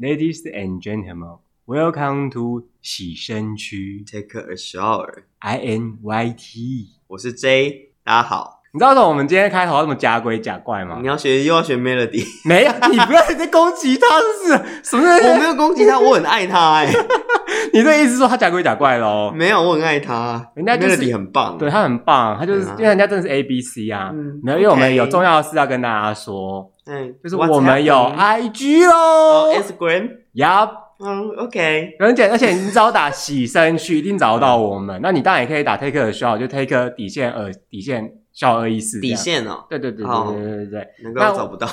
Ladies and gentlemen, welcome to 洗身区。Take a shower. I N Y T，我是 J，大家好。你知道为什么我们今天开头要这么假鬼假怪吗？你要学又要学 Melody，没有，你不要在攻击他，是什么？我没有攻击他，我很爱他哎、欸。你这意思说他假鬼假怪喽？没有，我很爱他。人家 Melody 很棒，对他很棒，他就是、因为人家真的是 A B C 啊。嗯，没有，因为我们有重要的事要跟大家说。嗯，就是我们有 I G 咯，Instagram，Yup，嗯，OK，很简单，而且你只要打洗身区一定找得到我们。那你当然也可以打 Take a shower，就 Take 底线呃底线小二意思底线哦，对对对对对对对对，能够找不到，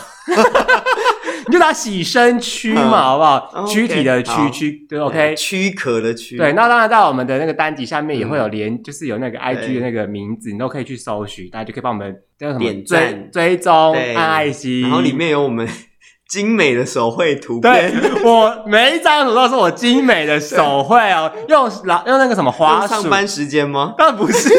你就打“洗身躯”嘛，好不好？躯体的躯躯，对，OK，躯壳的躯。对，那当然，在我们的那个单集下面也会有连，就是有那个 IG 的那个名字，你都可以去搜寻，大家就可以帮我们点赞、追踪爱心。然后里面有我们精美的手绘图，对我每一张图都是我精美的手绘哦，用用那个什么花？上班时间吗？当然不是。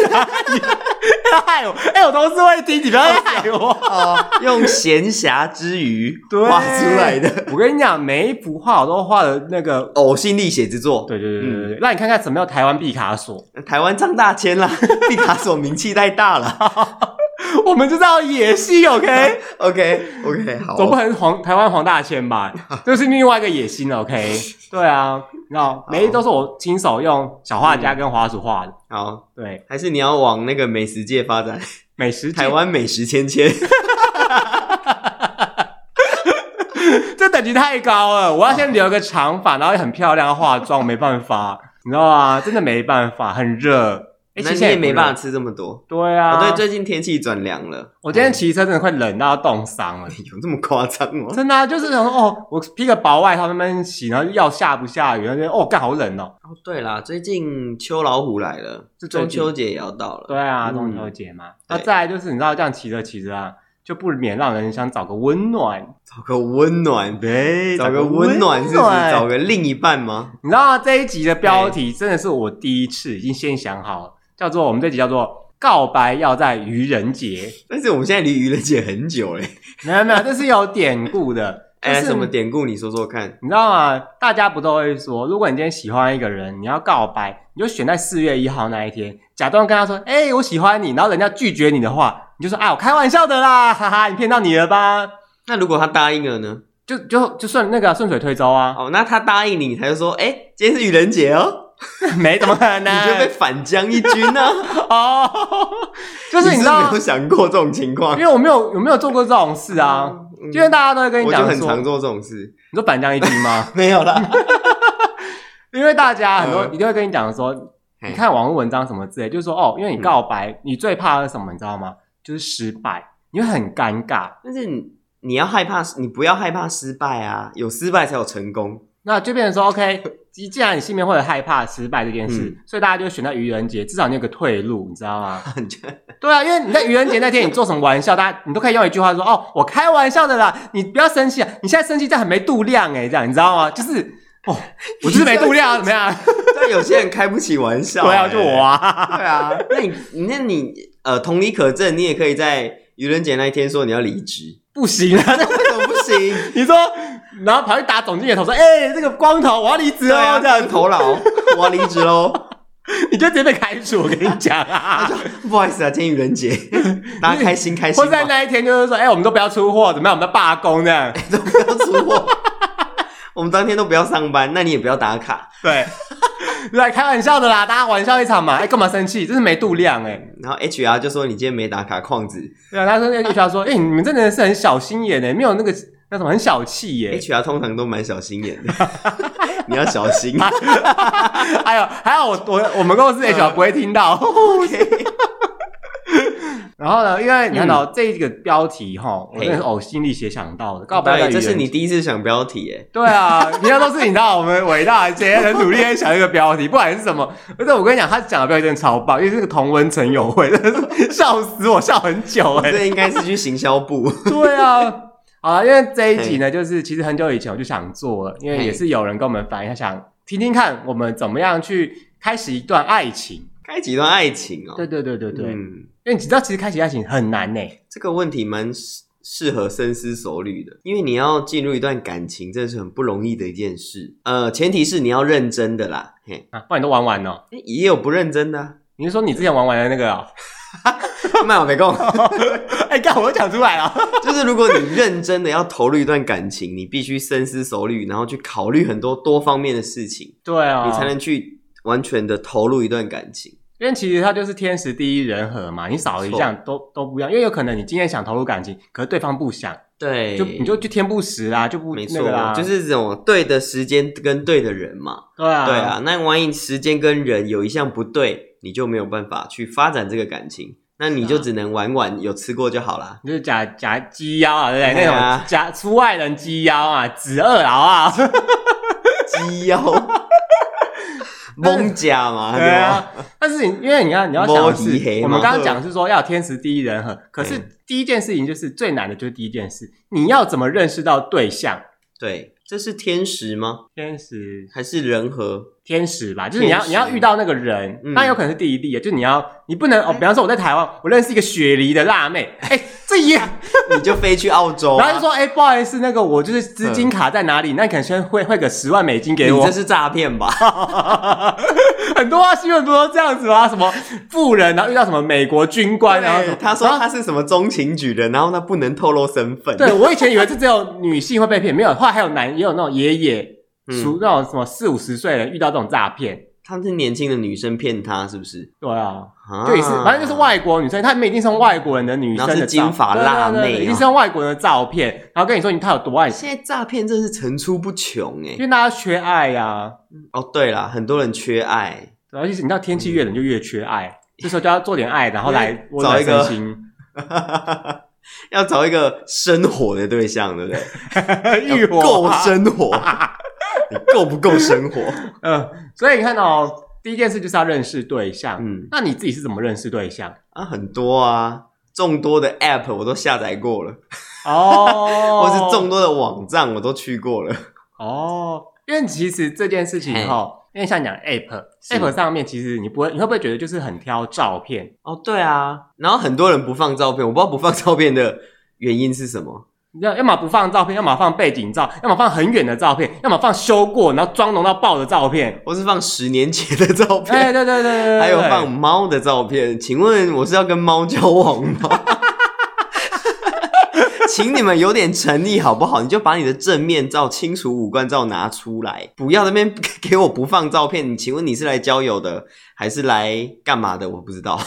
害我！哎、欸，我同事会听，你不要害我。哦、用闲暇之余画出来的。我跟你讲，每一幅画我都画的那个呕心沥血之作。对对对对对，让、嗯、你看看什么叫台湾毕卡索。台湾张大千啦，毕卡索名气太大了。我们就叫野心，OK OK OK，好，总不可能黄台湾黄大千吧？这是另外一个野心，OK。对啊，然后每一都是我亲手用小画家跟滑鼠画的。好，对，还是你要往那个美食界发展？美食台湾美食千千，这等级太高了。我要先留个长发，然后也很漂亮化妆，没办法，你知道吗？真的没办法，很热。欸、那你也没办法吃这么多。对啊，对，最近天气转凉了。我今天骑车真的快冷到冻伤了。有这么夸张吗？真的啊，就是想说哦，我披个薄外套慢慢洗，然后要下不下雨，然后就哦，干好冷哦。哦，对啦，最近秋老虎来了，是中秋节也要到了。对啊，中秋节嘛。那、嗯、再来就是你知道这样骑着骑着啊，就不免让人想找个温暖，找个温暖，呗，找个温暖是不是找个另一半吗？你知道？这一集的标题真的是我第一次已经先想好了。叫做我们这集叫做告白要在愚人节，但是我们现在离愚人节很久嘞。没有没有，这是有典故的。哎、欸，什么典故？你说说看。你知道吗？大家不都会说，如果你今天喜欢一个人，你要告白，你就选在四月一号那一天，假装跟他说：“哎、欸，我喜欢你。”然后人家拒绝你的话，你就说：“啊，我开玩笑的啦，哈哈，你骗到你了吧？”那如果他答应了呢？就就就顺那个顺水推舟啊。哦，那他答应你，他就说：“哎、欸，今天是愚人节哦。” 没怎么可能，你就被反将一军呢？哦，就是你知道，没有想过这种情况，因为我没有有没有做过这种事啊？因为大家都会跟你讲说，我就很常做这种事。你说反将一军吗？没有啦，因为大家很多一定会跟你讲说，你看网络文章什么之类，就是说哦，因为你告白，你最怕的是什么？你知道吗？就是失败，你会很尴尬。但是你你要害怕，你不要害怕失败啊，有失败才有成功。那就变成说，OK。既然你心里面会害怕失败这件事，嗯、所以大家就选在愚人节，至少你有个退路，你知道吗？对啊，因为你在愚人节那天，你做什么玩笑，大家你都可以用一句话说：“哦，我开玩笑的啦，你不要生气啊！你现在生气这样很没度量诶，这样你知道吗？就是哦，我就是没度量，怎么样？但有些人开不起玩笑，对啊，就我啊，对啊。那你那你呃，同理可证，你也可以在愚人节那一天说你要离职，不行啊，为什么不行？你说。然后跑去打总经理的头，说：“哎、欸，这个光头，我要离职哦，这样头脑，我要离职喽。”你就直接被开除，我跟你讲啊！不好意思啊，今天愚人节，大家开心开心。或在那一天就是说：“哎、欸，我们都不要出货，怎么样？我们要罢工这样，欸、都不要出货，我们当天都不要上班，那你也不要打卡。”对，来开玩笑的啦，大家玩笑一场嘛。哎、欸，干嘛生气？这是没度量哎、欸。然后 HR 就说：“你今天没打卡，框子。”对啊，他说 HR 说：“哎、欸，你们真的是很小心眼哎、欸，没有那个。”那种很小气耶，HR 通常都蛮小心眼的，你要小心。还有还有，我我我们公司 HR 不会听到。然后呢，因为你看到这个标题哈，我真的是呕心沥血想到的，告白。这是你第一次想标题耶？对啊，平常都是你知道我们伟大的姐很努力在想一个标题，不管是什么。而且我跟你讲，他讲的标题真的超棒，因为是个同温层友会，真的是笑死我，笑很久哎。这应该是去行销部。对啊。啊，因为这一集呢，就是其实很久以前我就想做了，因为也是有人跟我们反映，他想听听看我们怎么样去开始一段爱情，开启一段爱情哦。对对对对对，嗯，因为你知道，其实开启爱情很难呢。这个问题蛮适合深思熟虑的，因为你要进入一段感情，这是很不容易的一件事。呃，前提是你要认真的啦，嘿，啊，不然你都玩完了，也有不认真的、啊。你是说你之前玩完的那个、哦？卖我没空。哎，干我讲出来了，就是如果你认真的要投入一段感情，你必须深思熟虑，然后去考虑很多多方面的事情，对啊，你才能去完全的投入一段感情。因为其实它就是天时地利人和嘛，你少一项都都不一样。因为有可能你今天想投入感情，可是对方不想，对，就你就就天不时啦，就不没错那个啦，就是这种对的时间跟对的人嘛。对啊，对啊。那万一时间跟人有一项不对，你就没有办法去发展这个感情，那你就只能玩玩，有吃过就好啦。就是假假鸡腰啊，对那种假出外人鸡腰啊，子二劳啊，鸡腰。蒙甲嘛，对啊。但是你因为你要，你要想的是，我们刚刚讲是说要天时地利人和，可是第一件事情就是最难的，就是第一件事，你要怎么认识到对象？对，这是天时吗？天时还是人和？天使吧，就是你要你要遇到那个人，那有可能是第一地，就是你要你不能哦，比方说我在台湾，我认识一个雪梨的辣妹，哎。这也，你就飞去澳洲，然后就说：“哎，不好意思，那个我就是资金卡在哪里？那你可能先汇汇个十万美金给我。”你这是诈骗吧？很多啊，新闻不都这样子吗？什么富人，然后遇到什么美国军官，然后他说他是什么中情局的，然后他不能透露身份。对，我以前以为是只有女性会被骗，没有，后来还有男，也有那种爷爷，属那种什么四五十岁的人遇到这种诈骗。他是年轻的女生骗他，是不是？对啊，对，是，反正就是外国女生，他们一定是用外国人的女生的金发辣妹，一定是用外国人的照片，然后跟你说你他有多爱。现在诈骗真是层出不穷哎，因为大家缺爱呀。哦，对了，很多人缺爱，而且你知道天气越冷就越缺爱，这时候就要做点爱，然后来找一个，要找一个生火的对象，对不对？欲火够生火。你够不够生活？嗯，所以你看哦，第一件事就是要认识对象。嗯，那你自己是怎么认识对象啊？很多啊，众多的 App 我都下载过了哦，或是众多的网站我都去过了哦。因为其实这件事情哈，因为像讲 App，App 上面其实你不会，你会不会觉得就是很挑照片？哦，对啊，然后很多人不放照片，我不知道不放照片的原因是什么。要要么不放照片，要么放背景照，要么放很远的照片，要么放修过然后妆浓到爆的照片，或是放十年前的照片。哎，对对对对对，还有放猫的照片。请问我是要跟猫交往吗？请你们有点诚意好不好？你就把你的正面照、清楚五官照拿出来，不要那边 给我不放照片。你请问你是来交友的，还是来干嘛的？我不知道。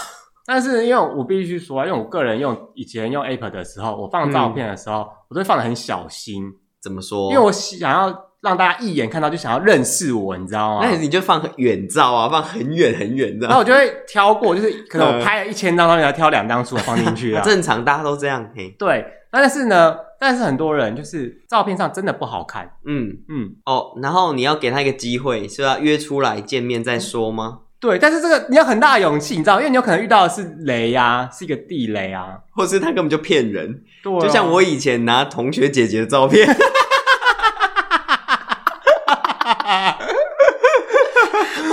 但是因为我必须说，因为我个人用以前用 App 的时候，我放照片的时候，嗯、我都会放的很小心。怎么说？因为我想要让大家一眼看到就想要认识我，你知道吗？那你就放远照啊，放很远很远的。然后我就会挑过，就是可能我 拍了一千张照片，要挑两张出来放进去啊。正常大家都这样。嘿，对。但是呢，但是很多人就是照片上真的不好看。嗯嗯。哦，然后你要给他一个机会，是要约出来见面再说吗？对，但是这个你要很大的勇气，你知道，因为你有可能遇到的是雷啊，是一个地雷啊，或是他根本就骗人。对、啊，就像我以前拿同学姐姐的照片，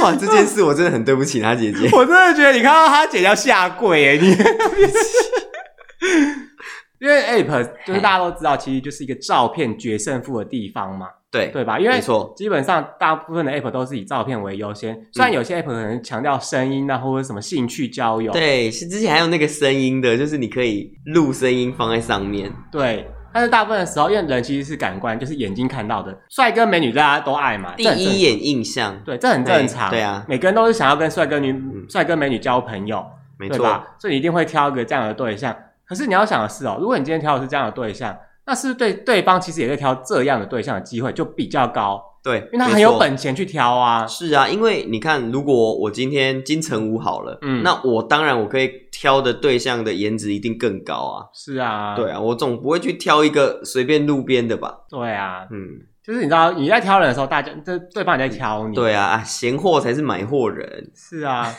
哇，这件事我真的很对不起他姐姐，我真的觉得你看到他姐姐要下跪哎，你，因为 App 就是大家都知道，其实就是一个照片决胜负的地方嘛。对对吧？因为没错，基本上大部分的 app 都是以照片为优先，虽然有些 app 可能强调声音啊，或者什么兴趣交友。对，是之前还有那个声音的，就是你可以录声音放在上面。对，但是大部分的时候，因为人其实是感官，就是眼睛看到的，帅哥美女大家都爱嘛，第一眼印象。对，这很正常。对啊，每个人都是想要跟帅哥女、帅哥美女交朋友，没错。所以你一定会挑一个这样的对象。可是你要想的是哦，如果你今天挑的是这样的对象。那是对对方其实也在挑这样的对象的机会就比较高，对，因为他很有本钱去挑啊。是啊，因为你看，如果我今天金城武好了，嗯，那我当然我可以挑的对象的颜值一定更高啊。是啊，对啊，我总不会去挑一个随便路边的吧？对啊，嗯，就是你知道你在挑人的时候，大家这对方也在挑你。对啊，啊，闲货才是买货人。是啊，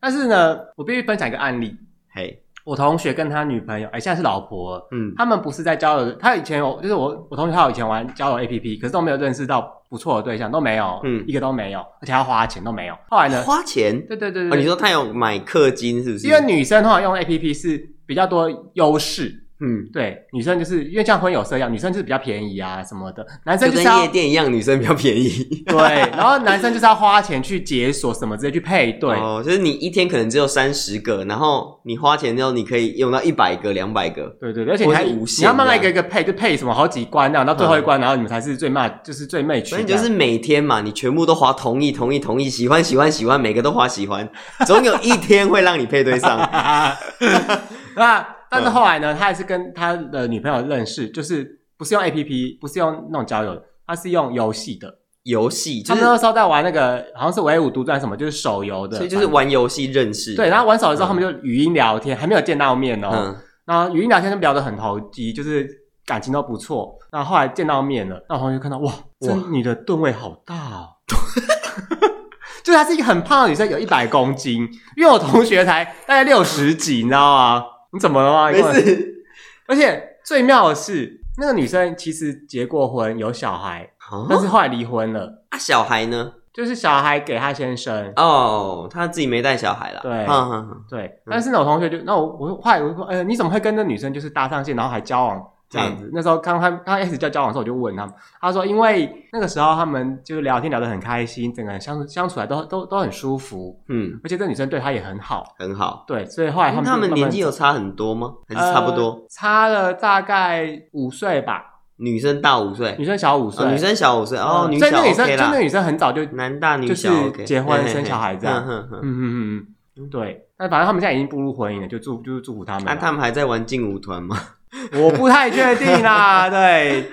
但是呢，我必须分享一个案例，嘿。我同学跟他女朋友，哎、欸，现在是老婆。嗯，他们不是在交友，他以前有，就是我我同学他有以前玩交友 APP，可是都没有认识到不错的对象，都没有，嗯，一个都没有，而且要花钱都没有。后来呢？花钱？对对对对。哦，你说他有买氪金是不是？因为女生通常用 APP 是比较多优势，嗯，对，女生就是因为像婚友社一样，女生就是比较便宜啊什么的，男生就是跟夜店一样，女生比较便宜。对，然后男生就是要花钱去解锁什么直接去配对。哦，就是你一天可能只有三十个，然后你花钱之后你可以用到一百个、两百个。对对对，而且你还无限，你要慢慢一个一个配，就配什么好几关，那样到最后一关，嗯、然后你们才是最慢，就是最媚。所以就是每天嘛，你全部都划同意、同意、同意，喜欢、喜欢、喜欢，每个都划喜欢，总有一天会让你配对上。那。但是后来呢，他还是跟他的女朋友认识，就是不是用 APP，不是用那种交友，他是用游戏的游戏。他们那时候在玩那个，好像是唯舞独尊什么，就是手游的。所以就是玩游戏认识。对，然后玩手游之后，他们就语音聊天，还没有见到面哦。嗯。然后语音聊天就聊得很投机，就是感情都不错。然后后来见到面了，那我同学看到哇，这女的吨位好大哦。就是她是一个很胖的女生，有一百公斤，因为我同学才大概六十几，你知道吗？你怎么了吗？没事。而且最妙的是，那个女生其实结过婚，有小孩，蛤但是后来离婚了。啊，小孩呢？就是小孩给她先生。哦，她自己没带小孩了。对，呵呵呵对。但是呢，我同学就那我我后来我说，呃，你怎么会跟那女生就是搭上线，然后还交往？这样子，嗯、那时候刚他刚开始交交往的时候，我就问他们，他说，因为那个时候他们就是聊天聊得很开心，整个人相处相处来都都都很舒服，嗯，而且这女生对他也很好，很好，对，所以后来他们他们年纪有差很多吗？还是差不多？呃、差了大概五岁吧。女生大五岁，女生小五岁，女生小五岁。哦，女小 OK 啦。就那女生很早就男大女小，就是结婚生小孩这样，嗯嗯嗯。嗯，对。那反正他们现在已经步入婚姻了，就祝就是祝福他们。那他们还在玩劲舞团吗？我不太确定 啦，对，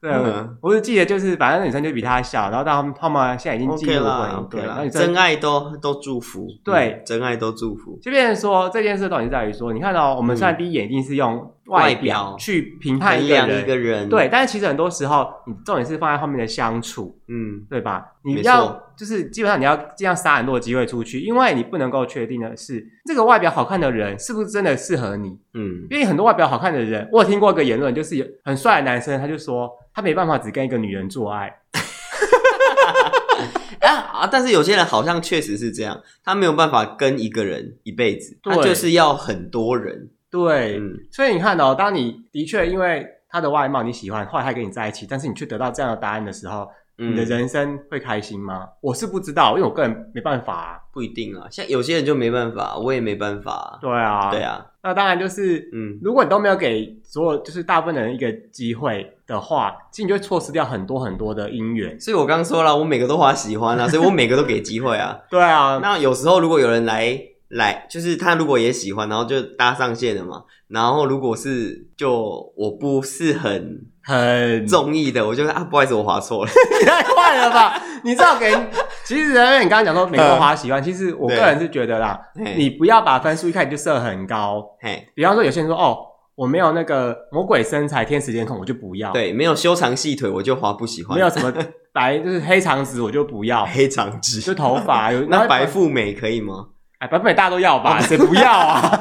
对，我是记得就是，反正女生就比他小，然后他们他们现在已经进入婚姻，对了，真爱都都祝福，对，真爱都祝福。就变成说这件事，到底在于说，你看到我们虽然第一眼一定是用外表去评判一个人，对，但是其实很多时候，你重点是放在后面的相处，嗯，对吧？你要。就是基本上你要这样杀很多的机会出去，因为你不能够确定的是这个外表好看的人是不是真的适合你。嗯，因为很多外表好看的人，我有听过一个言论，就是有很帅的男生，他就说他没办法只跟一个女人做爱。啊，但是有些人好像确实是这样，他没有办法跟一个人一辈子，对他就是要很多人。对，嗯，所以你看哦，当你的确因为他的外貌你喜欢，后来他跟你在一起，但是你却得到这样的答案的时候。你的人生会开心吗？嗯、我是不知道，因为我个人没办法、啊，不一定啊。像有些人就没办法，我也没办法。对啊，对啊。那当然就是，嗯，如果你都没有给所有就是大部分的人一个机会的话，其实你就会错失掉很多很多的姻缘。所以我刚刚说了，我每个都花喜欢啊，所以我每个都给机会啊。对啊。那有时候如果有人来来，就是他如果也喜欢，然后就搭上线了嘛。然后如果是就我不是很。很中意的，我就啊，不好意思，我划错了，你 太坏了吧？你知道给，其实因为你刚刚讲说每个花喜欢，其实我个人是觉得啦，你不要把分数一开始就设很高。嘿，比方说有些人说哦，我没有那个魔鬼身材、天使脸孔，我就不要。对，没有修长细腿，我就滑不喜欢。没有什么白就是黑长直，我就不要。黑长直就头发有 那白富美可以吗？哎，本本大家都要吧？谁不要啊？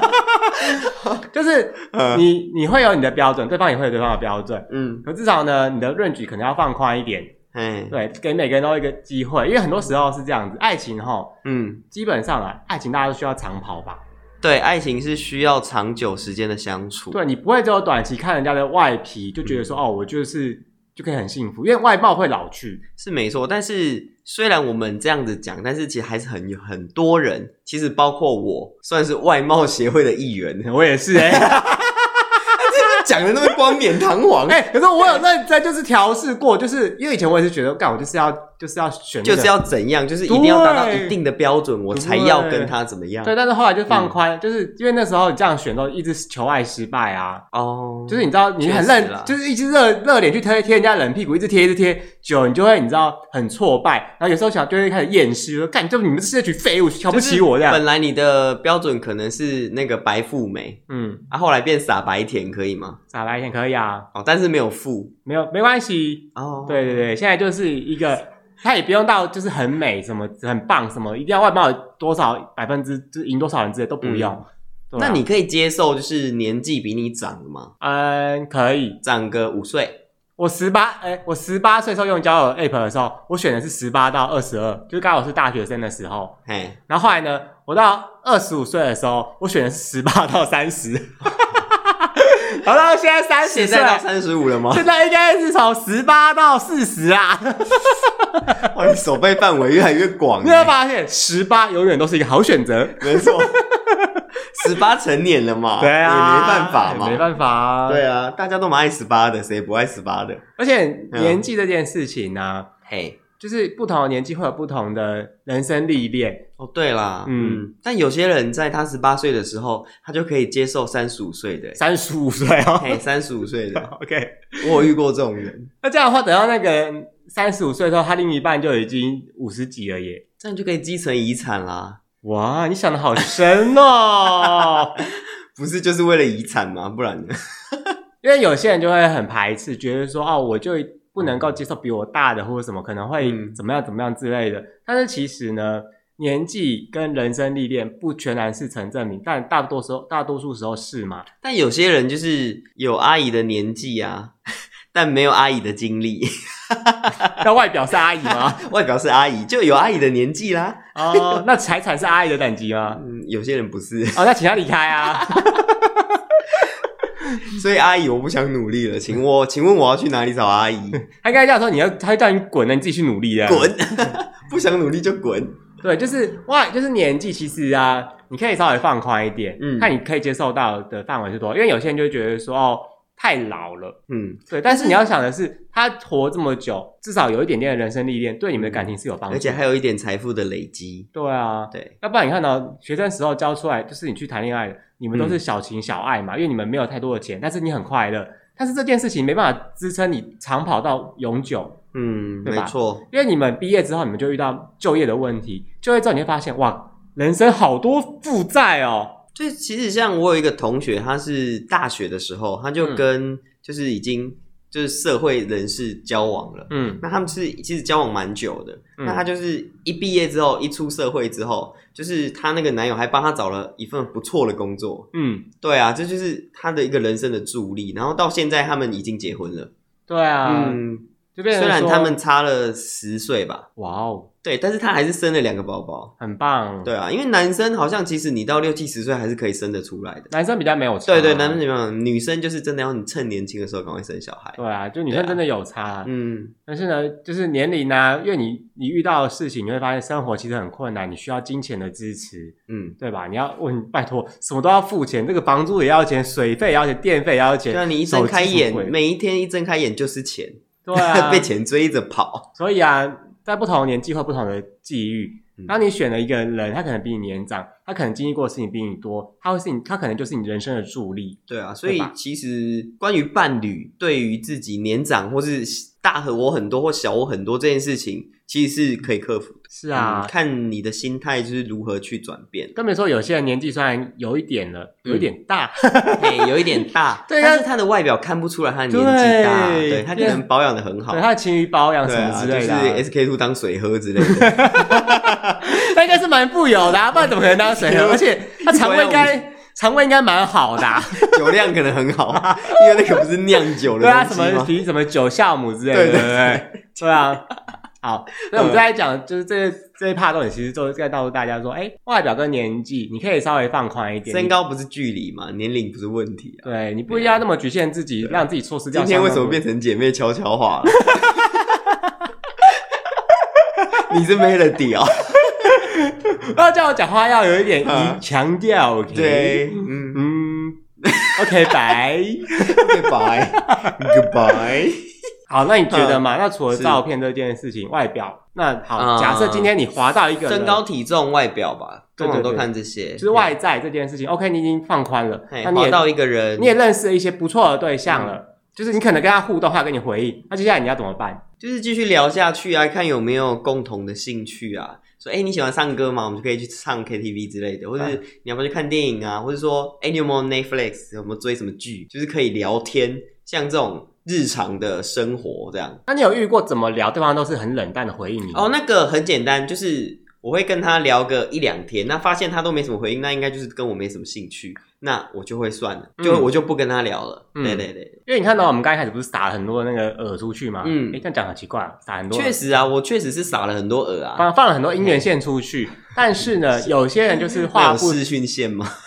就是你你会有你的标准，对方也会有对方的标准，嗯，可至少呢，你的 range 可能要放宽一点，嗯，对，给每个人都一个机会，因为很多时候是这样子，爱情哈，嗯，基本上啊，爱情大家都需要长跑吧，对，爱情是需要长久时间的相处，对，你不会只有短期看人家的外皮就觉得说，哦，我就是就可以很幸福，因为外貌会老去，是没错，但是。虽然我们这样子讲，但是其实还是很有很多人，其实包括我，算是外貌协会的一员，我也是 哎、欸。讲的那么冠冕堂皇，哎、欸，可是我有认真就是调试过，就是因为以前我也是觉得，干我就是要就是要选、那个，就是要怎样，就是一定要达到一定的标准，我才要跟他怎么样。对，但是后来就放宽，嗯、就是因为那时候你这样选都一直求爱失败啊。哦，就是你知道你很认，就是一直热热脸去贴贴人家冷屁股，一直贴一直贴，久你就会你知道很挫败，然后有时候想就会开始厌世，说干就你们是这群废物，瞧不起我这样。本来你的标准可能是那个白富美，嗯，啊后来变傻白甜可以吗？傻白甜可以啊，哦，但是没有富，没有没关系哦。对对对，现在就是一个，他也不用到就是很美什么很棒什么，一定要外貌多少百分之就是赢多少人之类都不用。嗯啊、那你可以接受就是年纪比你长的吗？嗯，可以，长个五岁。我十八，哎，我十八岁时候用交友 app 的时候，我选的是十八到二十二，就是刚好是大学生的时候。嘿，然后后来呢，我到二十五岁的时候，我选的是十八到三十。好了，现在三十岁，现在到三十五了吗？现在应该是从十八到四十啊。哇，你手背范围越来越广。你会发现，十八永远都是一个好选择。没错，十八成年了嘛，对啊，也没办法嘛，没办法啊。对啊，大家都蛮爱十八的，谁不爱十八的？而且年纪这件事情呢，嘿。就是不同的年纪会有不同的人生历练哦。对啦，嗯，但有些人在他十八岁的时候，他就可以接受三十五岁的，三十五岁哦，嘿，三十五岁的，OK，我有遇过这种人。那这样的话，等到那个三十五岁的时候，他另一半就已经五十几了耶，这样就可以继承遗产啦。哇，你想的好深哦，不是就是为了遗产吗？不然呢？因为有些人就会很排斥，觉得说哦，我就。不能够接受比我大的或者什么，可能会怎么样怎么样之类的。嗯、但是其实呢，年纪跟人生历练不全然是成正比，但大多时候大多数时候是嘛。但有些人就是有阿姨的年纪啊，但没有阿姨的经历。那外表是阿姨吗？外表是阿姨，就有阿姨的年纪啦。哦，那财产是阿姨的等级吗？嗯，有些人不是。哦，那请他离开啊。所以阿姨，我不想努力了，请我，请问我要去哪里找阿姨？他刚才这样说，你要，他叫你滚了，你自己去努力啊！滚，不想努力就滚。对，就是哇，就是年纪其实啊，你可以稍微放宽一点，嗯，看你可以接受到的范围是多少。因为有些人就会觉得说，哦，太老了，嗯，对。但是你要想的是，他活这么久，至少有一点点的人生历练，对你们的感情是有帮助，而且还有一点财富的累积。对啊，对。要不然你看到学生时候教出来，就是你去谈恋爱。你们都是小情小爱嘛，嗯、因为你们没有太多的钱，但是你很快乐。但是这件事情没办法支撑你长跑到永久，嗯，对吧？没错。因为你们毕业之后，你们就遇到就业的问题，就业之后你会发现，哇，人生好多负债哦。就其实像我有一个同学，他是大学的时候，他就跟就是已经。就是社会人士交往了，嗯，那他们是其实交往蛮久的，嗯、那他就是一毕业之后，一出社会之后，就是他那个男友还帮他找了一份不错的工作，嗯，对啊，这就是他的一个人生的助力，然后到现在他们已经结婚了，对啊，嗯，就虽然他们差了十岁吧，哇哦。对，但是他还是生了两个宝宝，很棒。对啊，因为男生好像其实你到六七十岁还是可以生得出来的，男生比较没有差。对对，男生怎么样？女生就是真的要你趁年轻的时候赶快生小孩。对啊，就女生真的有差啊。嗯，但是呢，就是年龄呢，因为你你遇到的事情，你会发现生活其实很困难，你需要金钱的支持。嗯，对吧？你要问，拜托，什么都要付钱，这个房租也要钱，水费也要钱，电费也要钱。对啊，你一睁开眼，每一天一睁开眼就是钱，对啊，被钱追着跑。所以啊。在不同年纪或不同的际遇，当你选了一个人，他可能比你年长，他可能经历过的事情比你多，他会是你，他可能就是你人生的助力。对啊，所以其实关于伴侣，对于自己年长或是大和我很多或小我很多这件事情，其实是可以克服的。是啊，嗯、看你的心态就是如何去转变。更别说有些人年纪虽然有一点了，有一点大，有一点大，对，但是他的外表看不出来他年纪大，对，对他可能保养的很好，对，他的勤于保养什么之类的、啊，啊、就是 SK two 当水喝之类的，他应该是蛮富有的、啊，不然怎么可能当水喝？而且他肠胃该肠胃应该蛮好的、啊，酒量可能很好，因为那个不是酿酒的，对啊，什么提什么酒酵母之类的，对对对，对啊。好，那我们再来讲，就是这这一 part 重点，其实就是在告诉大家说，哎，外表跟年纪，你可以稍微放宽一点。身高不是距离嘛，年龄不是问题啊。对，你不一定要那么局限自己，让自己错失掉。今天为什么变成姐妹悄悄话了？你是 Melody 哦，要叫我讲话要有一点强调，OK？对，嗯。嗯，OK，拜。拜，Goodbye。好，那你觉得嘛？嗯、那除了照片这件事情，外表，那好，嗯、假设今天你滑到一个身高体重外表吧，通常都看这些，就是外在这件事情。OK，你已经放宽了，那你滑到一个人，你也认识了一些不错的对象了，嗯、就是你可能跟他互动，他跟你回应，那接下来你要怎么办？就是继续聊下去啊，看有没有共同的兴趣啊。说，哎、欸，你喜欢唱歌吗？我们就可以去唱 KTV 之类的，或者是你要不要去看电影啊？或者说，哎、欸，你有没有 Netflix？有没有追什么剧？就是可以聊天，像这种。日常的生活这样，那你有遇过怎么聊，对方都是很冷淡的回应你？哦，那个很简单，就是我会跟他聊个一两天，那发现他都没什么回应，那应该就是跟我没什么兴趣。那我就会算了，就我就不跟他聊了。对对对，因为你看到我们刚一开始不是撒了很多那个饵出去吗？嗯，哎，这样讲很奇怪，撒很多。确实啊，我确实是撒了很多饵啊，放放了很多姻缘线出去。但是呢，有些人就是画不视讯线吗？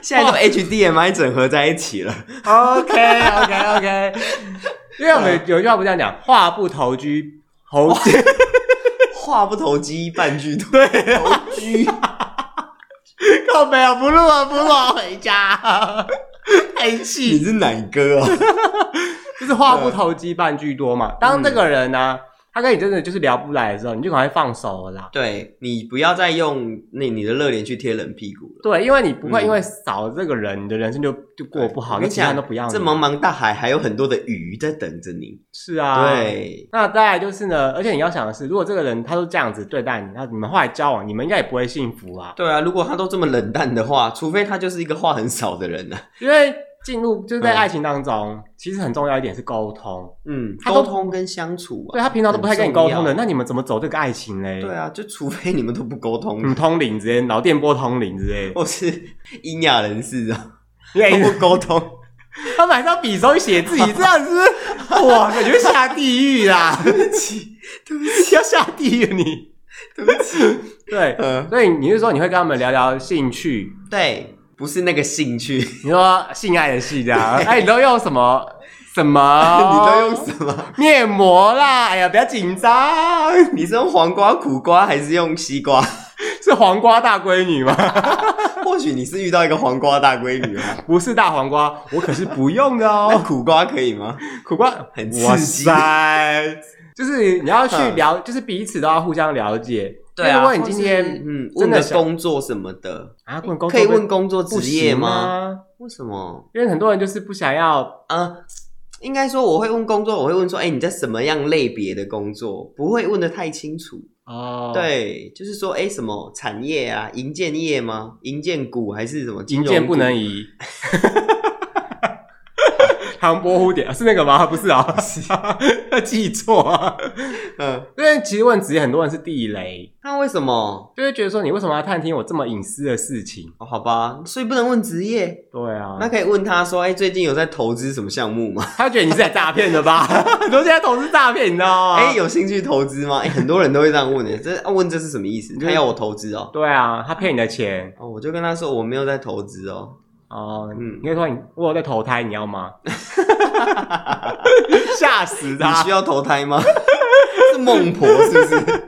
现在都 HDMI 整合在一起了。OK OK OK，因为我们有一句话不这样讲，话不投机，投机，话不投机半句多。对，投机。靠没有，不录了，不录了，回家。太气！你是奶哥啊？就是话不投机半句多嘛。当这个人呢、啊？他跟你真的就是聊不来的时候，你就赶快放手了啦。对，你不要再用那你的热脸去贴冷屁股了。对，因为你不会因为少了这个人，嗯、你的人生就就过不好，因为其他人都不要你。这茫茫大海还有很多的鱼在等着你。是啊，对。那再来就是呢，而且你要想的是，如果这个人他都这样子对待你，那你们后来交往，你们应该也不会幸福啊。对啊，如果他都这么冷淡的话，除非他就是一个话很少的人呢、啊。因为。进入就是在爱情当中，嗯、其实很重要一点是沟通。嗯，沟通跟相处、啊。对，他平常都不太跟你沟通的，那你们怎么走这个爱情嘞？对啊，就除非你们都不沟通，嗯，通灵之类，脑电波通灵之类，或是阴阳人士啊，不沟通，他们还是要比手写字，这样子，哇，感觉下地狱啦！对不起，对不起，要下地狱你，对不起，对，嗯，所以你是说你会跟他们聊聊兴趣？对。不是那个兴趣，你说性爱的戏这样，哎，你都用什么什么？你都用什么面膜啦？哎呀，不要紧张。你是用黄瓜、苦瓜还是用西瓜？是黄瓜大闺女吗？或许你是遇到一个黄瓜大闺女吗？不是大黄瓜，我可是不用的哦。苦瓜可以吗？苦瓜很刺激。就是你要去了，就是彼此都要互相了解。对啊，如果你今天嗯问的工作什么的啊，问工作可以问工作职业吗？为什么？因为很多人就是不想要，呃，应该说我会问工作，我会问说，哎，你在什么样类别的工作？不会问的太清楚哦。对，就是说，哎，什么产业啊？银建业吗？银建股还是什么？银建不能移。唐伯虎点是那个吗？不是啊，他 记错啊。嗯，因为其实问职业，很多人是地雷。那为什么？就会觉得说，你为什么要探听我这么隐私的事情？哦，好吧，所以不能问职业。对啊，那可以问他说，哎，最近有在投资什么项目吗？他觉得你是在诈骗的吧？很多现在投资诈骗，你知道吗？哎，有兴趣投资吗？哎，很多人都会这样问的。这问这是什么意思？他要我投资哦？对啊，他骗你的钱。哦，我就跟他说我没有在投资哦。哦，嗯，你可以说你我有在投胎，你要吗？吓死他！你需要投胎吗？是孟婆是不是？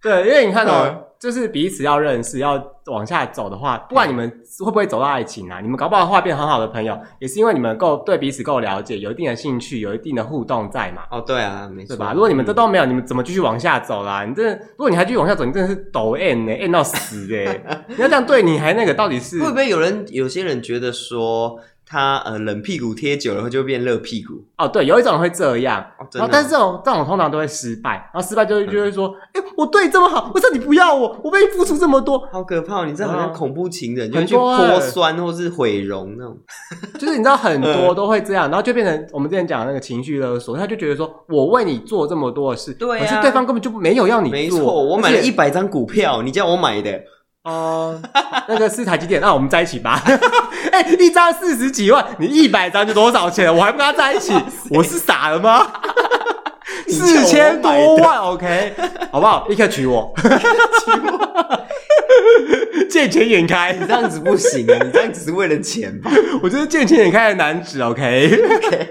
对，因为你看哦、喔。就是彼此要认识，要往下走的话，不管你们会不会走到爱情啊，你们搞不好话变很好的朋友，也是因为你们够对彼此够了解，有一定的兴趣，有一定的互动在嘛。哦，对啊，没错，对吧？如果你们这都没有，你们怎么继续往下走啦？你这如果你还继续往下走，你真的是抖 N 呢，N 到死哎！你要这样对你还那个到底是会不会有人？有些人觉得说。他呃冷屁股贴久了后就变热屁股。哦，对，有一种人会这样，哦真的啊、但是这种这种通常都会失败，然后失败就会就会说，哎、嗯欸，我对你这么好，为什么你不要我？我为你付出这么多，好可怕！你这好像恐怖情人，就去泼酸或是毁容那种，就是你知道很多都会这样，然后就变成我们之前讲的那个情绪勒索，他就觉得说我为你做这么多的事，对、啊，可是对方根本就没有要你做，没错，我买了一百张股票，你叫我买的。哦，那个是台积电，那我们在一起吧。哎、欸，一张四十几万，你一百张就多少钱？我还不跟他在一起，我是傻了吗？四千多万，OK，好不好？立刻娶我，娶我，见钱眼开，你这样子不行啊！你这样只是为了钱吧？我就是见钱眼开的男子，OK，OK，、okay.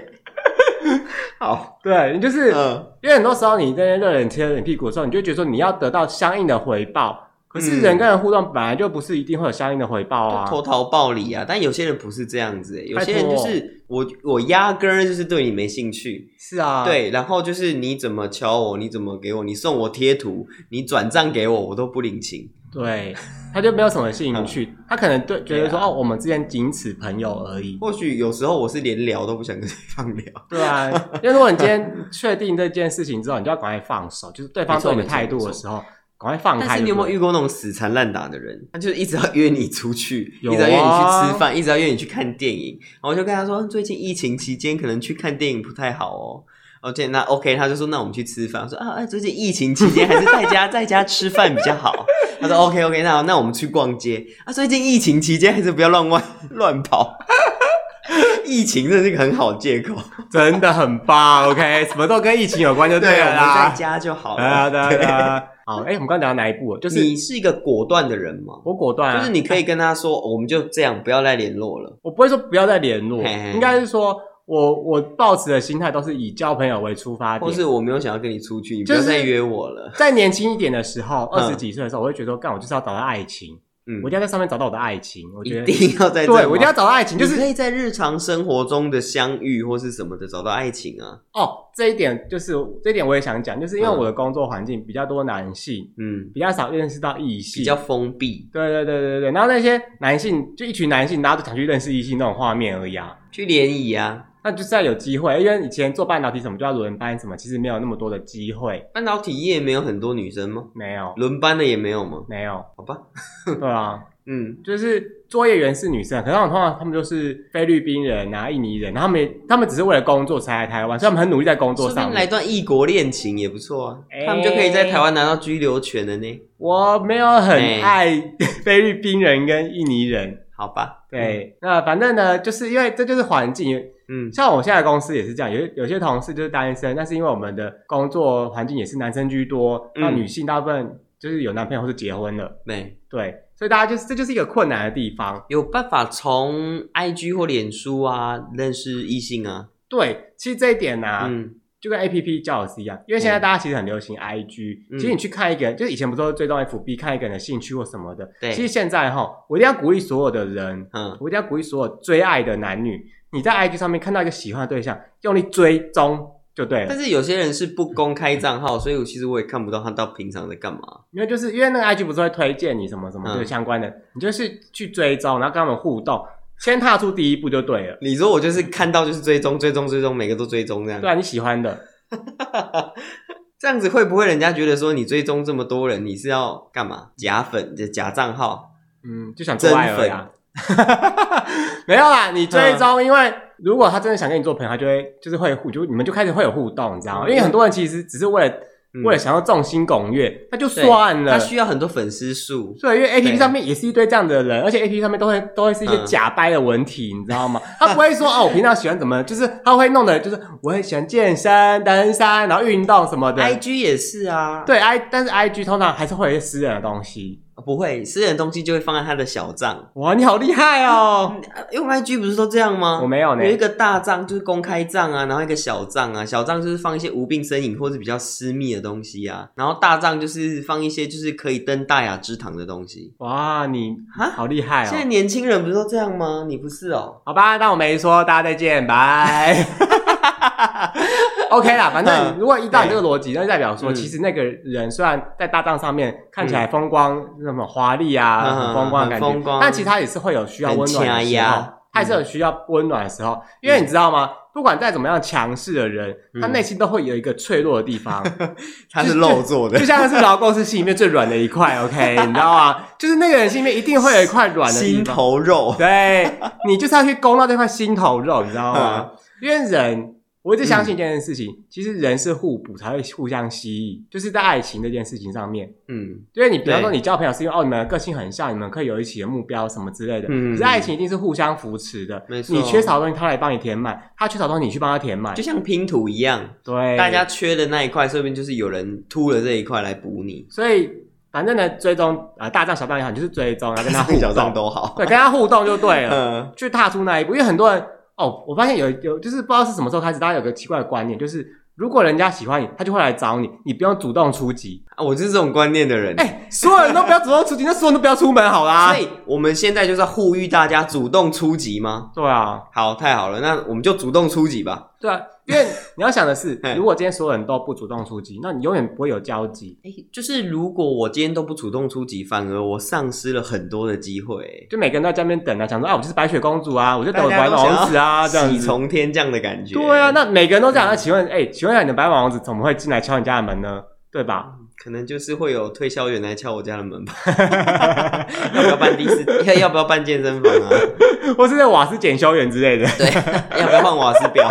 好，对你就是，嗯、因为很多时候你在热脸贴冷屁股的时候，你就觉得说你要得到相应的回报。可是人跟人互动本来就不是一定会有相应的回报啊，投桃报李啊。但有些人不是这样子、欸，有些人就是我我压根儿就是对你没兴趣，是啊，对，然后就是你怎么敲我，你怎么给我，你送我贴图，你转账给我，我都不领情。对，他就没有什么兴趣，嗯、他可能对觉得说、啊、哦，我们之间仅此朋友而已。或许有时候我是连聊都不想跟对方聊。对啊，因为如果你今天确定这件事情之后，你就要赶快放手，就是对方对你的态度的时候。赶快放开！但是你有没有遇过那种死缠烂打的人？他就是一直要约你出去，啊、一直要约你去吃饭，一直要约你去看电影。然后我就跟他说，最近疫情期间可能去看电影不太好哦。OK，那 OK，他就说那我们去吃饭。我说啊，啊，最近疫情期间还是在家 在家吃饭比较好。他说 OK OK，那那我们去逛街。啊，最近疫情期间还是不要乱乱 乱跑。疫情真的是一个很好借口，真的很棒。OK，什么都跟疫情有关就对了啦。对，我们在家就好对啊，对啊。好，哎，我们刚刚讲到哪一步？就是你是一个果断的人吗？我果断啊，就是你可以跟他说，我们就这样，不要再联络了。我不会说不要再联络，嘿嘿应该是说我我抱持的心态都是以交朋友为出发点，或是我没有想要跟你出去，你不要再约我了。在年轻一点的时候，二十几岁的时候，我会觉得说，干，我就是要找到爱情。嗯，我一定要在上面找到我的爱情。我觉得一定要在对，我一定要找到爱情，就是可以在日常生活中的相遇或是什么的找到爱情啊。哦，这一点就是这一点我也想讲，就是因为我的工作环境比较多男性，嗯，比较少认识到异性，比较封闭。对对对对对，然后那些男性就一群男性，大家都想去认识异性那种画面而已啊，去联谊啊。那就是要有机会，因为以前做半导体什么就要轮班什么，其实没有那么多的机会。半导体业没有很多女生吗？没有，轮班的也没有吗？没有，好吧。对啊，嗯，就是作业员是女生，可是通常他们就是菲律宾人啊、印尼人，然后他们他们只是为了工作才来台湾，所以他们很努力在工作上面。来段异国恋情也不错啊，欸、他们就可以在台湾拿到居留权了呢。我没有很爱菲律宾人跟印尼人，好吧？对，嗯、那反正呢，就是因为这就是环境。嗯，像我现在公司也是这样，有有些同事就是单身，但是因为我们的工作环境也是男生居多，那、嗯、女性大部分就是有男朋友或是结婚了，对。对，所以大家就是这就是一个困难的地方，有办法从 IG 或脸书啊认识异性啊？对，其实这一点呢、啊，嗯，就跟 APP 交友是一样，因为现在大家其实很流行 IG，、嗯、其实你去看一个人，就是以前不是都追踪 FB 看一个人的兴趣或什么的，对，其实现在哈，我一定要鼓励所有的人，嗯，我一定要鼓励所有追爱的男女。你在 IG 上面看到一个喜欢的对象，用力追踪就对了。但是有些人是不公开账号，所以我其实我也看不到他到平常在干嘛。因为就是因为那个 IG 不是会推荐你什么什么就是相关的，嗯、你就是去追踪，然后跟他们互动，先踏出第一步就对了。你说我就是看到就是追踪追踪追踪，每个都追踪这样。对啊，你喜欢的，这样子会不会人家觉得说你追踪这么多人，你是要干嘛？假粉就假账号？嗯，就想做爱而已啊。没有啦，你追踪，因为如果他真的想跟你做朋友，他就会就是会互，就你们就开始会有互动，你知道吗？因为很多人其实只是为了、嗯、为了想要众星拱月，那就算了。他需要很多粉丝数，对，因为 A P P 上面也是一堆这样的人，而且 A P P 上面都会都会是一些假掰的文体，嗯、你知道吗？他不会说哦，我平常喜欢怎么，就是他会弄的，就是我很喜欢健身、登山，然后运动什么的。I G 也是啊，对，I 但是 I G 通常还是会有一些私人的东西。不会，私人东西就会放在他的小账。哇，你好厉害哦！用 IG 不是都这样吗？我没有呢。有一个大账就是公开账啊，然后一个小账啊，小账就是放一些无病呻吟或是比较私密的东西啊，然后大账就是放一些就是可以登大雅之堂的东西。哇，你啊，好厉害哦！现在年轻人不是都这样吗？你不是哦？好吧，当我没说，大家再见，拜。OK 啦，反正如果依照你这个逻辑，那就代表说，其实那个人虽然在搭档上面看起来风光，那么华丽啊，很风光的感觉，但其实他也是会有需要温暖的时候，他也是有需要温暖的时候。因为你知道吗？不管再怎么样强势的人，他内心都会有一个脆弱的地方，他是肉做的，就像是劳工是心里面最软的一块。OK，你知道吗？就是那个人心里面一定会有一块软的，心头肉。对，你就是要去攻到这块心头肉，你知道吗？因为人。我一直相信一件事情，嗯、其实人是互补才会互相吸引，就是在爱情这件事情上面。嗯，因为你比方说你交朋友是因为哦，你们的个性很像，你们可以有一起的目标什么之类的。嗯，可是爱情一定是互相扶持的。没错，你缺少的东西他来帮你填满，他缺少的东西你去帮他填满，就像拼图一样。对，大家缺的那一块，说不定就是有人秃了这一块来补你。所以反正呢，追踪啊、呃，大帐小帐也好，就是追踪，然后跟他互动都好，对，跟他互动就对了。嗯，去踏出那一步，因为很多人。哦，我发现有有就是不知道是什么时候开始，大家有个奇怪的观念，就是如果人家喜欢你，他就会来找你，你不用主动出击啊！我就是这种观念的人。哎，所有人都不要主动出击，那所有人都不要出门好啦。所以我们现在就是要呼吁大家主动出击吗？对啊，好，太好了，那我们就主动出击吧。对啊。因为你要想的是，如果今天所有人都不主动出击，那你永远不会有交集。哎，就是如果我今天都不主动出击，反而我丧失了很多的机会。就每个人都在家里面等啊，想说啊，我就是白雪公主啊，我就等我白马王子啊，这样喜从天降的感觉。对啊，那每个人都这样。那请问，哎，请问一下，你的白马王子怎么会进来敲你家的门呢？对吧？可能就是会有推销员来敲我家的门吧。要不要办第四？要要不要办健身房啊？或是在瓦斯检修员之类的？对，要不要换瓦斯表？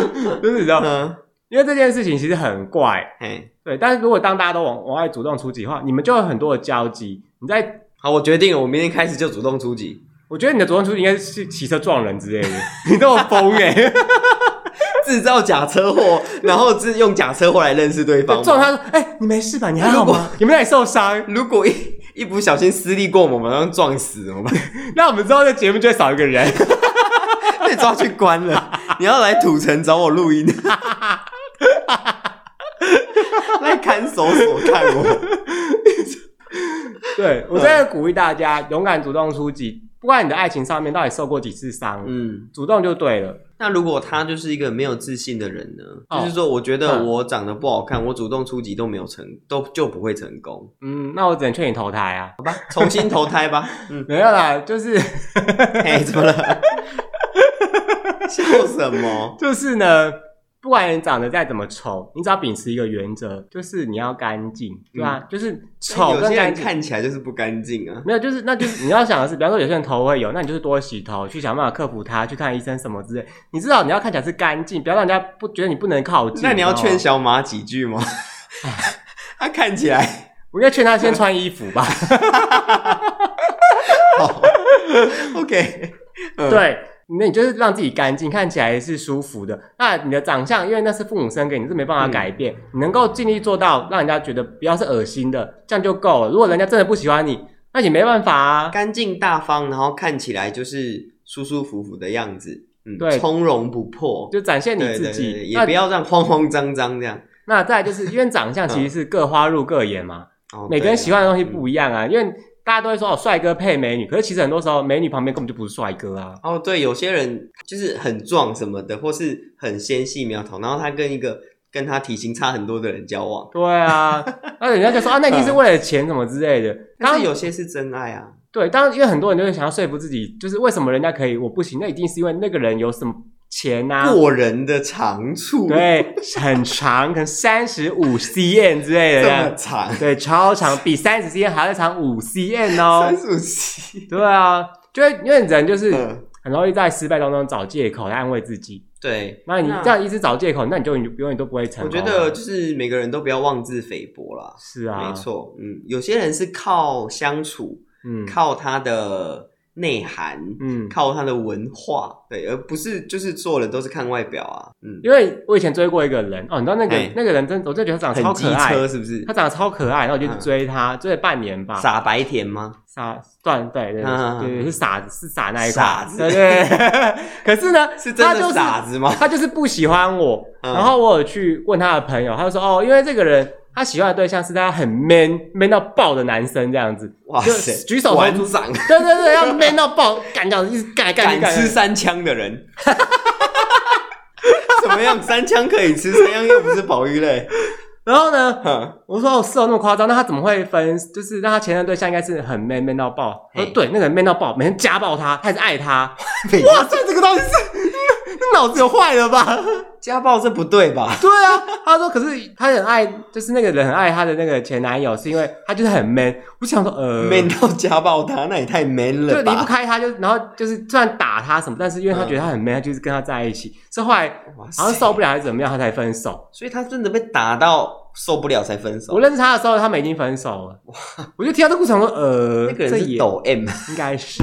就是你知道吗？因为这件事情其实很怪，嘿，对。但是如果当大家都往往外主动出击的话，你们就有很多的交集。你在好，我决定了，我明天开始就主动出击。我觉得你的主动出击应该是骑车撞人之类的，你这么疯哎！制造假车祸，然后是用假车祸来认识对方，撞他说：“哎、欸，你没事吧？你还好吗？有没有受伤？”如果一一不小心私力过猛，马上撞死怎么办？那我们之后的节目就会少一个人，被抓去关了。你要来土城找我录音。来看守所看我，对，我真的鼓励大家勇敢主动出击，不管你的爱情上面到底受过几次伤，嗯，主动就对了。那如果他就是一个没有自信的人呢？哦、就是说，我觉得我长得不好看，嗯、我主动出击都没有成，都就不会成功。嗯，那我只能劝你投胎啊，好吧，重新投胎吧。嗯，没有啦，就是，哎，怎么了？笑什么？就是呢。不管你长得再怎么丑，你只要秉持一个原则，就是你要干净，对吧？嗯、就是丑跟干净看起来就是不干净啊。没有，就是那就是你要想的是，比方说有些人头会有，那你就是多洗头，去想办法克服它，去看医生什么之类。你至少你要看起来是干净，不要让人家不觉得你不能靠近。那你要劝小马几句吗？他看起来，我应该劝他先穿衣服吧。好，OK，对。那你就是让自己干净，看起来是舒服的。那你的长相，因为那是父母生给你，是没办法改变。嗯、你能够尽力做到，让人家觉得不要是恶心的，这样就够了。如果人家真的不喜欢你，那你没办法啊。干净大方，然后看起来就是舒舒服服的样子，嗯，对，从容不迫，就展现你自己，也不要这样慌慌张张这样。那再来就是因为长相其实是各花入各眼嘛，哦、每个人喜欢的东西不一样啊，嗯、因为。大家都会说哦，帅哥配美女，可是其实很多时候美女旁边根本就不是帅哥啊。哦，对，有些人就是很壮什么的，或是很纤细苗条，然后他跟一个跟他体型差很多的人交往。对啊，那人家就说啊，那一定是为了钱什么之类的。当然有些是真爱啊。对，当然因为很多人都会想要说服自己，就是为什么人家可以我不行，那一定是因为那个人有什么。钱呐、啊，过人的长处，对，很长，可能三十五 cm 之类的，这么长，对，超长，比三十 cm 还要长五 cm 哦，三十五 cm，对啊，就因为人就是很容易在失败当中找借口来安慰自己，对，那你这样一直找借口，那你就永远都不会成功。我觉得就是每个人都不要妄自菲薄啦，是啊，没错，嗯，有些人是靠相处，嗯，靠他的。内涵，嗯，靠他的文化，对，而不是就是做人都是看外表啊，嗯，因为我以前追过一个人，哦，你知道那个那个人真，我就觉得他长得超可爱，是不是？他长得超可爱，然后我就追他，追了半年吧。傻白甜吗？傻，对对对对，是傻子是傻那一傻子，对对。可是呢，是真的傻子吗？他就是不喜欢我，然后我有去问他的朋友，他就说哦，因为这个人。他喜欢的对象是他很 man man 到爆的男生，这样子，哇塞，举手投足，对对对，要 man 到爆，干这样子，一直干干干，敢吃三枪的人，怎么样？三枪可以吃，三枪又不是保育类。然后呢，我说哦，是哦，那么夸张，那他怎么会分？就是让他前任对象应该是很 man man 到爆，说，对，那个人 man 到爆，每天家暴他，他还是爱他。哇塞，这个东西是，脑子有坏了吧？家暴这不对吧？对啊，他说，可是他很爱，就是那个人很爱他的那个前男友，是因为他就是很 man。我想说，呃，man 到家暴他，那也太 man 了吧？就离不开他，就然后就是虽然打他什么，但是因为他觉得他很 man，他就是跟他在一起。是后来好像受不了还是怎么样，他才分手。所以他真的被打到受不了才分手。我认识他的时候，他们已经分手了。哇！我就听到这故事，说，呃，那个人是抖 M，应该是。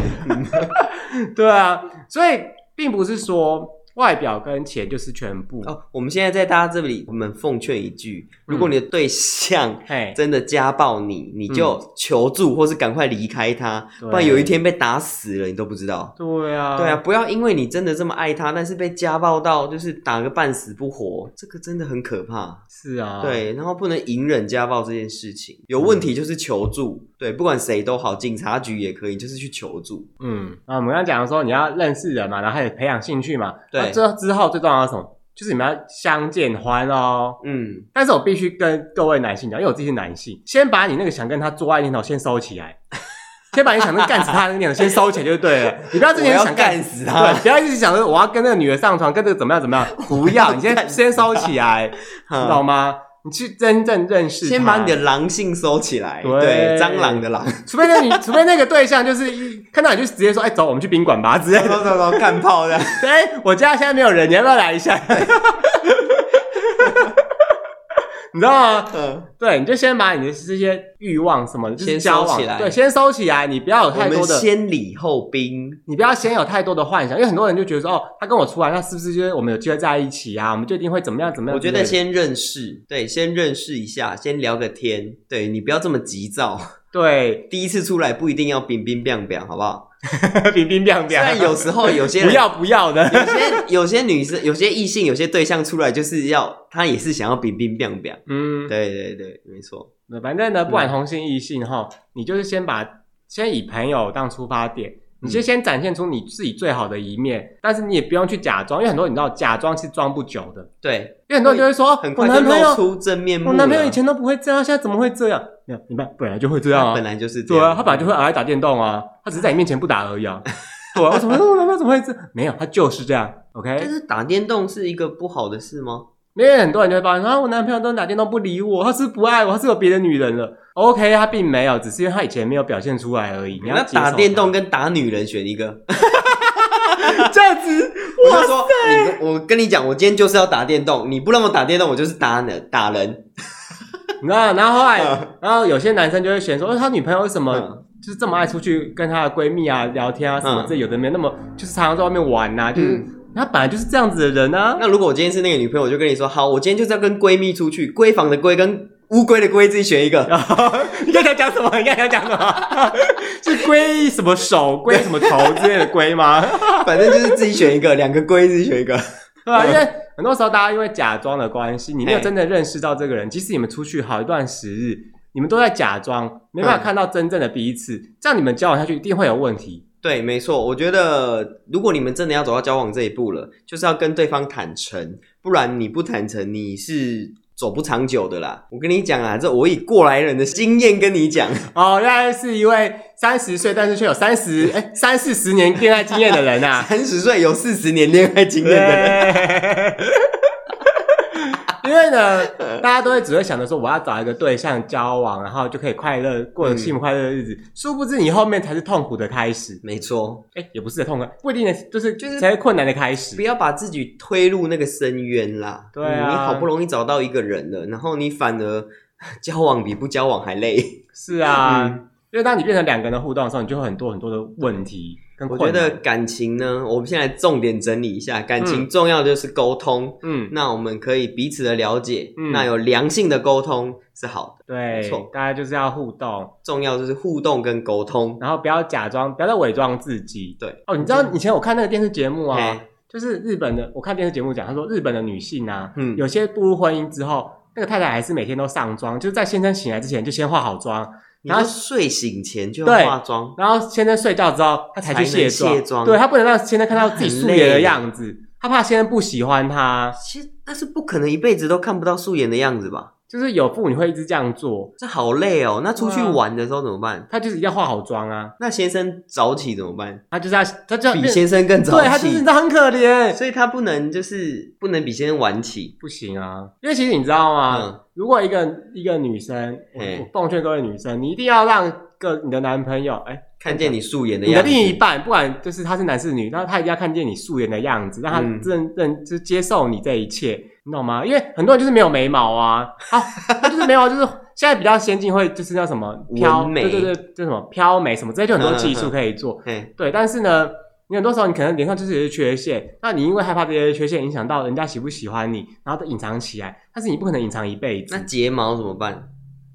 对啊，所以并不是说。外表跟钱就是全部哦。我们现在在大家这里，我们奉劝一句：如果你的对象真的家暴你，你就求助，或是赶快离开他，不然有一天被打死了，你都不知道。对啊，对啊，不要因为你真的这么爱他，但是被家暴到就是打个半死不活，这个真的很可怕。是啊，对，然后不能隐忍家暴这件事情，有问题就是求助。对，不管谁都好，警察局也可以，就是去求助。嗯，啊，我们刚刚讲的说，你要认识人嘛，然后还有培养兴趣嘛。对，这之后最重要的是什么？就是你们要相见欢哦。嗯，但是我必须跟各位男性讲，因为我自己是男性，先把你那个想跟他做爱念头先收起来，先把你想跟干死他的念头先收起来就对了。你不要之前想干死他，对，不要一直想着我要跟那个女的上床，跟这个怎么样怎么样，不要，你先 先收起来，知道吗？你去真正认识，先把你的狼性收起来。对，蟑螂的狼。除非那你，除非那个对象就是一看到你就直接说：“哎，走，我们去宾馆吧。”直接走走走，干炮的。哎，我家现在没有人，你要不要来一下？你知道吗？嗯，对，你就先把你的这些欲望什么，先收起来，对，先收起来，你不要有太多的先礼后兵，你不要先有太多的幻想，因为很多人就觉得说，哦，他跟我出来，那是不是就是我们有机会在一起啊？我们就一定会怎么样怎么样？我觉得先认识，对，先认识一下，先聊个天，对，你不要这么急躁，对，第一次出来不一定要冰冰冰冰，好不好？冰冰冰冰。但有时候有些不要不要的，有些有些女生，有些异性，有些对象出来就是要他也是想要冰冰凉凉。嗯，对对对，没错。那反正呢，不管同性异性哈，你就是先把先以朋友当出发点，你就先展现出你自己最好的一面，但是你也不用去假装，因为很多人你知道假装是装不久的。对，因为很多人就会说，很快就露出真面目。我男朋友以前都不会这样，现在怎么会这样？没有，你们本来就会这样啊，本来就是这样。对啊，他本来就会爱打电动啊，他只是在你面前不打而已啊。对啊，我怎么我男朋友怎么会这？没有，他就是这样。OK，但是打电动是一个不好的事吗？因为很多人就会发现啊，我男朋友都打电动不理我，他是不爱我，他是有别的女人了。OK，他并没有，只是因为他以前没有表现出来而已。你要打电动跟打女人选一个，我就说你，我跟你讲，我今天就是要打电动，你不让我打电动，我就是打人，打人。你知道，然后后来，嗯、然后有些男生就会选说，他女朋友为什么就是这么爱出去跟她的闺蜜啊聊天啊什么？这有的没那么，就是常常在外面玩呐、啊，就是他本来就是这样子的人啊。那如果我今天是那个女朋友，我就跟你说，好，我今天就是要跟闺蜜出去，闺房的闺跟乌龟的龟自己选一个。你刚才讲什么？你刚才讲什么？是龟什么手、龟什么头之类的龟吗？反正就是自己选一个，两个龟自己选一个。对吧？因为很多时候大家因为假装的关系，你没有真的认识到这个人。即使你们出去好一段时日，你们都在假装，没办法看到真正的彼此。这样你们交往下去一定会有问题。对，没错。我觉得如果你们真的要走到交往这一步了，就是要跟对方坦诚，不然你不坦诚，你是。走不长久的啦，我跟你讲啊，这我以过来人的经验跟你讲。哦，原来是一位三十岁但是却有三十 哎三四十年恋爱经验的人啊，三十岁有四十年恋爱经验的人。因为呢，大家都会只会想着说，我要找一个对象交往，然后就可以快乐过着幸福快乐的日子。嗯、殊不知，你后面才是痛苦的开始。没错，哎，也不是痛苦，不一定的，就是就是才是困难的开始。不要把自己推入那个深渊啦。对你好不容易找到一个人了，然后你反而 交往比不交往还累。是啊，嗯、因为当你变成两个人的互动的时候，你就会很多很多的问题。我觉得感情呢，我们现在重点整理一下，感情重要就是沟通。嗯，那我们可以彼此的了解，嗯，那有良性的沟通是好的。对，没错，大家就是要互动，重要就是互动跟沟通，然后不要假装，不要再伪装自己。对，哦，你知道以前我看那个电视节目啊，就是日本的，我看电视节目讲，他说日本的女性啊，嗯，有些步入婚姻之后，那个太太还是每天都上妆，就是在先生醒来之前就先化好妆。然后睡醒前就要化妆，然后先生睡觉之后他才去卸妆。卸妆，对，他不能让先生看到自己素颜的样子，他怕先生不喜欢他。其实那是不可能一辈子都看不到素颜的样子吧？就是有妇女会一直这样做，这好累哦。那出去玩的时候怎么办？他就是一定要化好妆啊。那先生早起怎么办？他就是要他就要比先生更早起，对，他就是他很可怜，所以他不能就是不能比先生晚起，不行啊。因为其实你知道吗？如果一个一个女生，我奉劝各位女生，你一定要让个你的男朋友哎看见你素颜的样子，你的另一半不管就是他是男是女，那他一定要看见你素颜的样子，让他认认就接受你这一切。你懂吗？因为很多人就是没有眉毛啊，啊，他就是眉毛，就是现在比较先进，会就是叫什么飘眉，对对对，叫什么飘眉什么，这些就很多技术可以做。对，对，但是呢，你很多时候你可能脸上就是有些缺陷，那你因为害怕这些缺陷影响到人家喜不喜欢你，然后都隐藏起来，但是你不可能隐藏一辈子。那睫毛怎么办？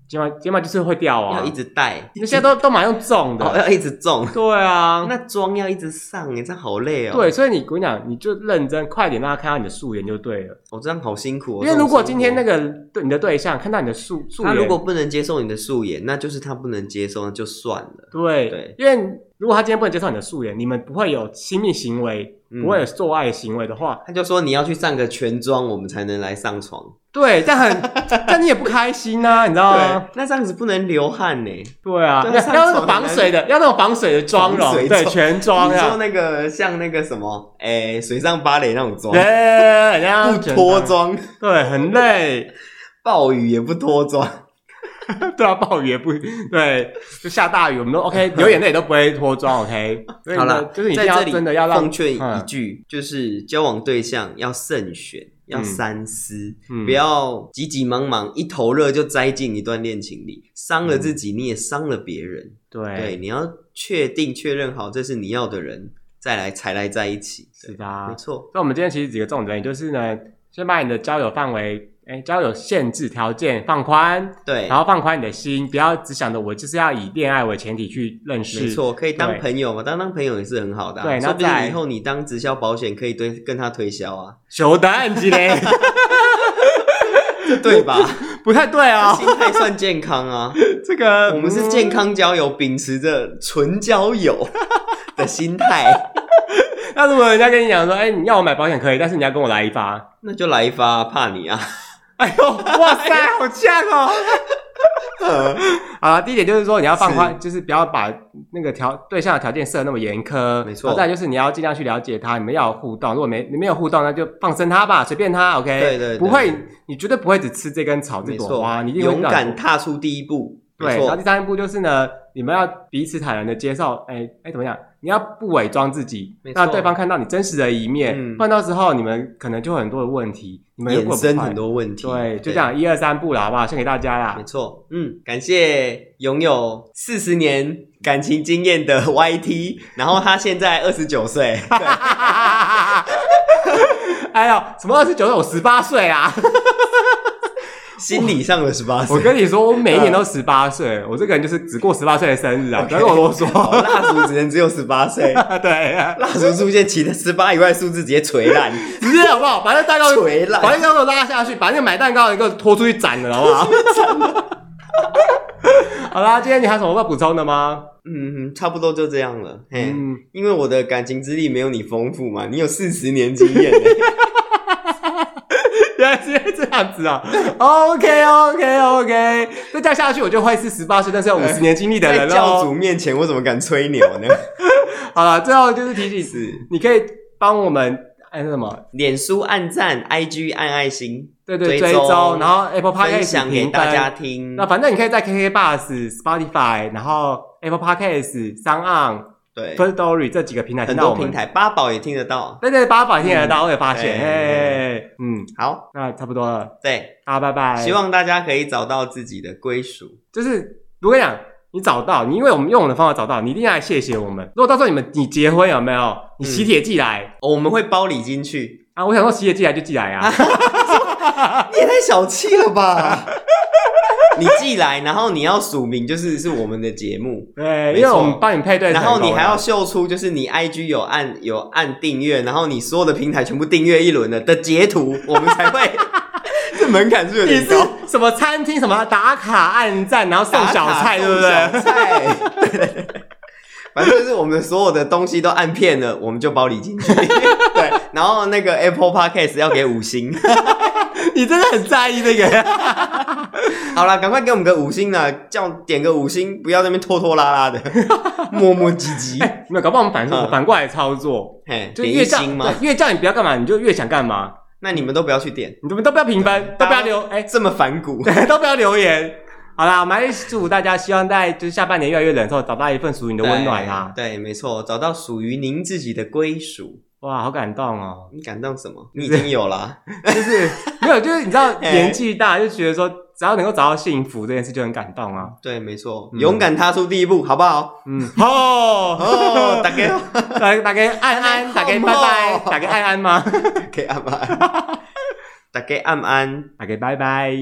睫毛睫毛就是会掉啊，要一直戴。你现在都都蛮用种的，要一直种。对啊，那妆要一直上，你这样好累哦。对，所以你我跟你讲，你就认真，快点让他看到你的素颜就对了。哦，这样好辛苦。因为如果今天那个对你的对象看到你的素素颜，他如果不能接受你的素颜，那就是他不能接受，那就算了。对对，因为如果他今天不能接受你的素颜，你们不会有亲密行为，不会有做爱行为的话，他就说你要去上个全妆，我们才能来上床。对，但很，但你也不开心呐、啊，你知道吗？那这样子不能流汗呢。对啊，要那种防水的，要那种防水的妆容，对，全妆。你说那个像那个什么，哎、欸、水上芭蕾那种妆，对，不脱妆，对，很累，暴雨也不脱妆，对啊，暴雨也不对，就下大雨，我们都 OK，流眼泪都不会脱妆，OK。好了，就是你要真的要奉劝一句，嗯、就是交往对象要慎选。要三思，嗯、不要急急忙忙一头热就栽进一段恋情里，伤了自己，你也伤了别人。对，对，你要确定确认好这是你要的人，再来才来在一起。是的、啊，没错。那我们今天其实几个重点就是呢，先把你的交友范围。哎，交友限制条件放宽，对，然后放宽你的心，不要只想着我就是要以恋爱为前提去认识。没错，可以当朋友嘛，当当朋友也是很好的、啊。对，说不定以后你当直销保险可以对跟他推销啊。修的案子嘞，对吧？不太对啊，心态算健康啊。这个我们是健康交友，秉持着纯交友 的心态。那如果人家跟你讲说，哎，你要我买保险可以，但是你要跟我来一发，那就来一发，怕你啊！哎呦，哇塞，好呛哦！啊，第一点就是说你要放宽，就是不要把那个条对象的条件设那么严苛，没错。再就是你要尽量去了解他，你们要有互动。如果没你没有互动，那就放生他吧，随便他，OK？对，对对，不会，你绝对不会只吃这根草这朵花，你勇敢踏出第一步。对，然后第三步就是呢，你们要彼此坦然的接受，哎哎，怎么样？你要不伪装自己，让对方看到你真实的一面，不然到时候你们可能就会很多的问题，你们衍生很多问题。对，就这样一二三步了，好不好？献给大家啦。没错，嗯，感谢拥有四十年感情经验的 YT，然后他现在二十九岁。哎呦，什么二十九岁？我十八岁啊！心理上的十八岁，我跟你说，我每一年都十八岁。我这个人就是只过十八岁的生日啊，不要跟我啰嗦。蜡烛只能只有十八岁，对，蜡烛出现，其他十八以外数字直接锤烂，直接好不好？把那蛋糕锤烂，把那蛋糕拉下去，把那个买蛋糕的一个拖出去斩了，好不好？好啦，今天你还有什么要补充的吗？嗯，差不多就这样了。嘿，因为我的感情资历没有你丰富嘛，你有四十年经验。原 来是这样子啊！OK OK OK，再这样下去我就会是十八岁，但是要五十年经历的人了。教主面前，我怎么敢吹牛呢？好了，最后就是提醒是，你可以帮我们按什么？脸书按赞，IG 按爱心，对对，追踪，然后 Apple Podcast 分享给大家听。那反正你可以在 KK Bus、Spotify，然后 Apple Podcast、SoundOn。对，Firstory 这几个平台很多平台，八宝也听得到。对对，八宝也听得到，我也发现。哎，嗯，好，那差不多了。对，好，拜拜。希望大家可以找到自己的归属。就是，如果讲你找到，你因为我们用我们的方法找到，你一定要来谢谢我们。如果到时候你们你结婚有没有？你喜帖寄来，我们会包礼金去啊。我想说喜帖寄来就寄来啊。你也太小气了吧！你寄来，然后你要署名，就是是我们的节目，对，因为我们帮你配对，然后你还要秀出，就是你 IG 有按有按订阅，然后你所有的平台全部订阅一轮的的截图，我们才会。这门槛是有点高。什么餐厅什么打卡按赞，然后送小菜，对不对？菜，对对对。反正就是我们所有的东西都按片了，我们就包礼金去。对，然后那个 Apple Podcast 要给五星。你真的很在意这个。好了，赶快给我们个五星啦，叫点个五星，不要在那边拖拖拉拉的，磨磨唧唧。欸、没有，搞不好我们反正反过来操作，嘿，就越叫对，越叫你不要干嘛，你就越想干嘛。那你们都不要去点，你们都不要评分，都不要留，哎，这么反骨，都不要留言。好啦，我们还是祝福大家，希望在就是下半年越来越冷的时候，找到一份属于你的温暖啊。对，没错，找到属于您自己的归属。哇，好感动哦！你感动什么？你已经有了，就是没有，就是你知道 年纪大就觉得说，只要能够找到幸福这件事就很感动啊。对，没错，勇敢踏出第一步，好不好？嗯，好，好，大家，大大家安安，大家拜拜，大家安安吗？可以安安，大家安安，大家拜拜。